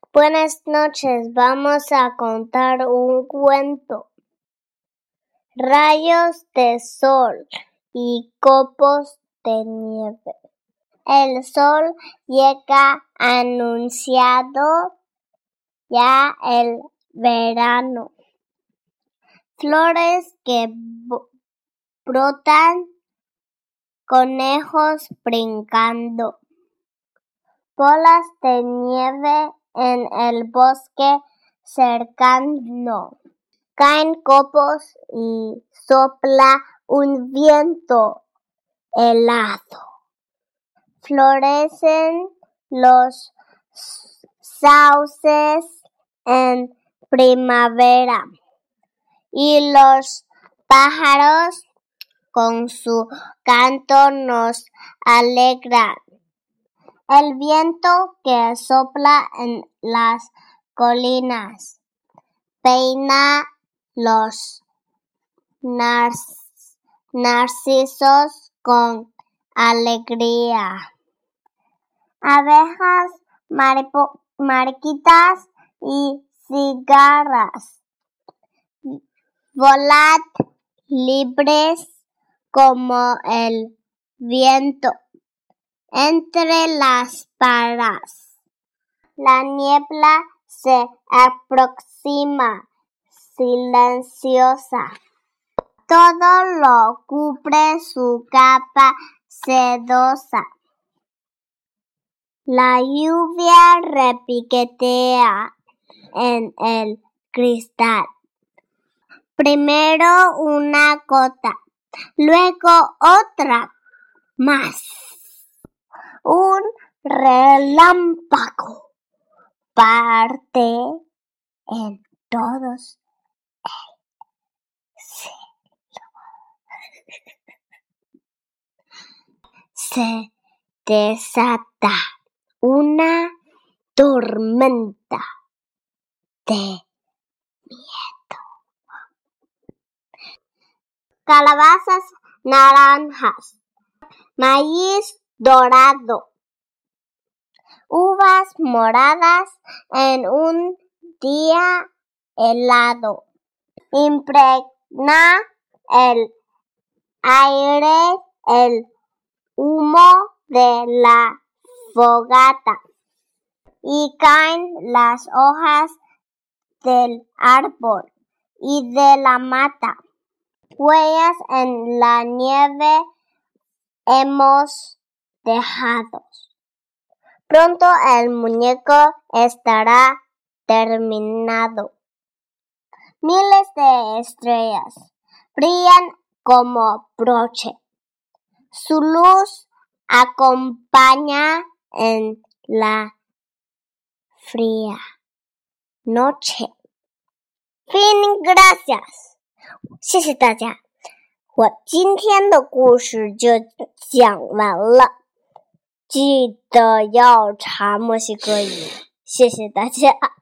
Buenas noches, vamos a contar un cuento. Rayos de sol y copos de nieve. El sol llega anunciado ya el verano. Flores que brotan, conejos brincando, bolas de nieve en el bosque cercano. Caen copos y sopla un viento helado. Florecen los sauces en primavera y los pájaros con su canto nos alegran. El viento que sopla en las colinas peina los narcisos con alegría. Abejas, mariquitas y cigarras. Volad libres como el viento entre las paras. La niebla se aproxima silenciosa. Todo lo cubre su capa sedosa. La lluvia repiquetea en el cristal. Primero una gota, luego otra más. Un relámpago parte en todos. Se desata una tormenta de miedo. Calabazas naranjas, maíz dorado, uvas moradas en un día helado. Impregna el aire el humo de la fogata y caen las hojas del árbol y de la mata. Huellas en la nieve hemos dejado. Pronto el muñeco estará terminado. Miles de estrellas brillan como broche. Su luz acompaña en la fría noche。fin gracias，谢谢大家，我今天的故事就讲完了。 记得要查墨西哥语，谢谢大家。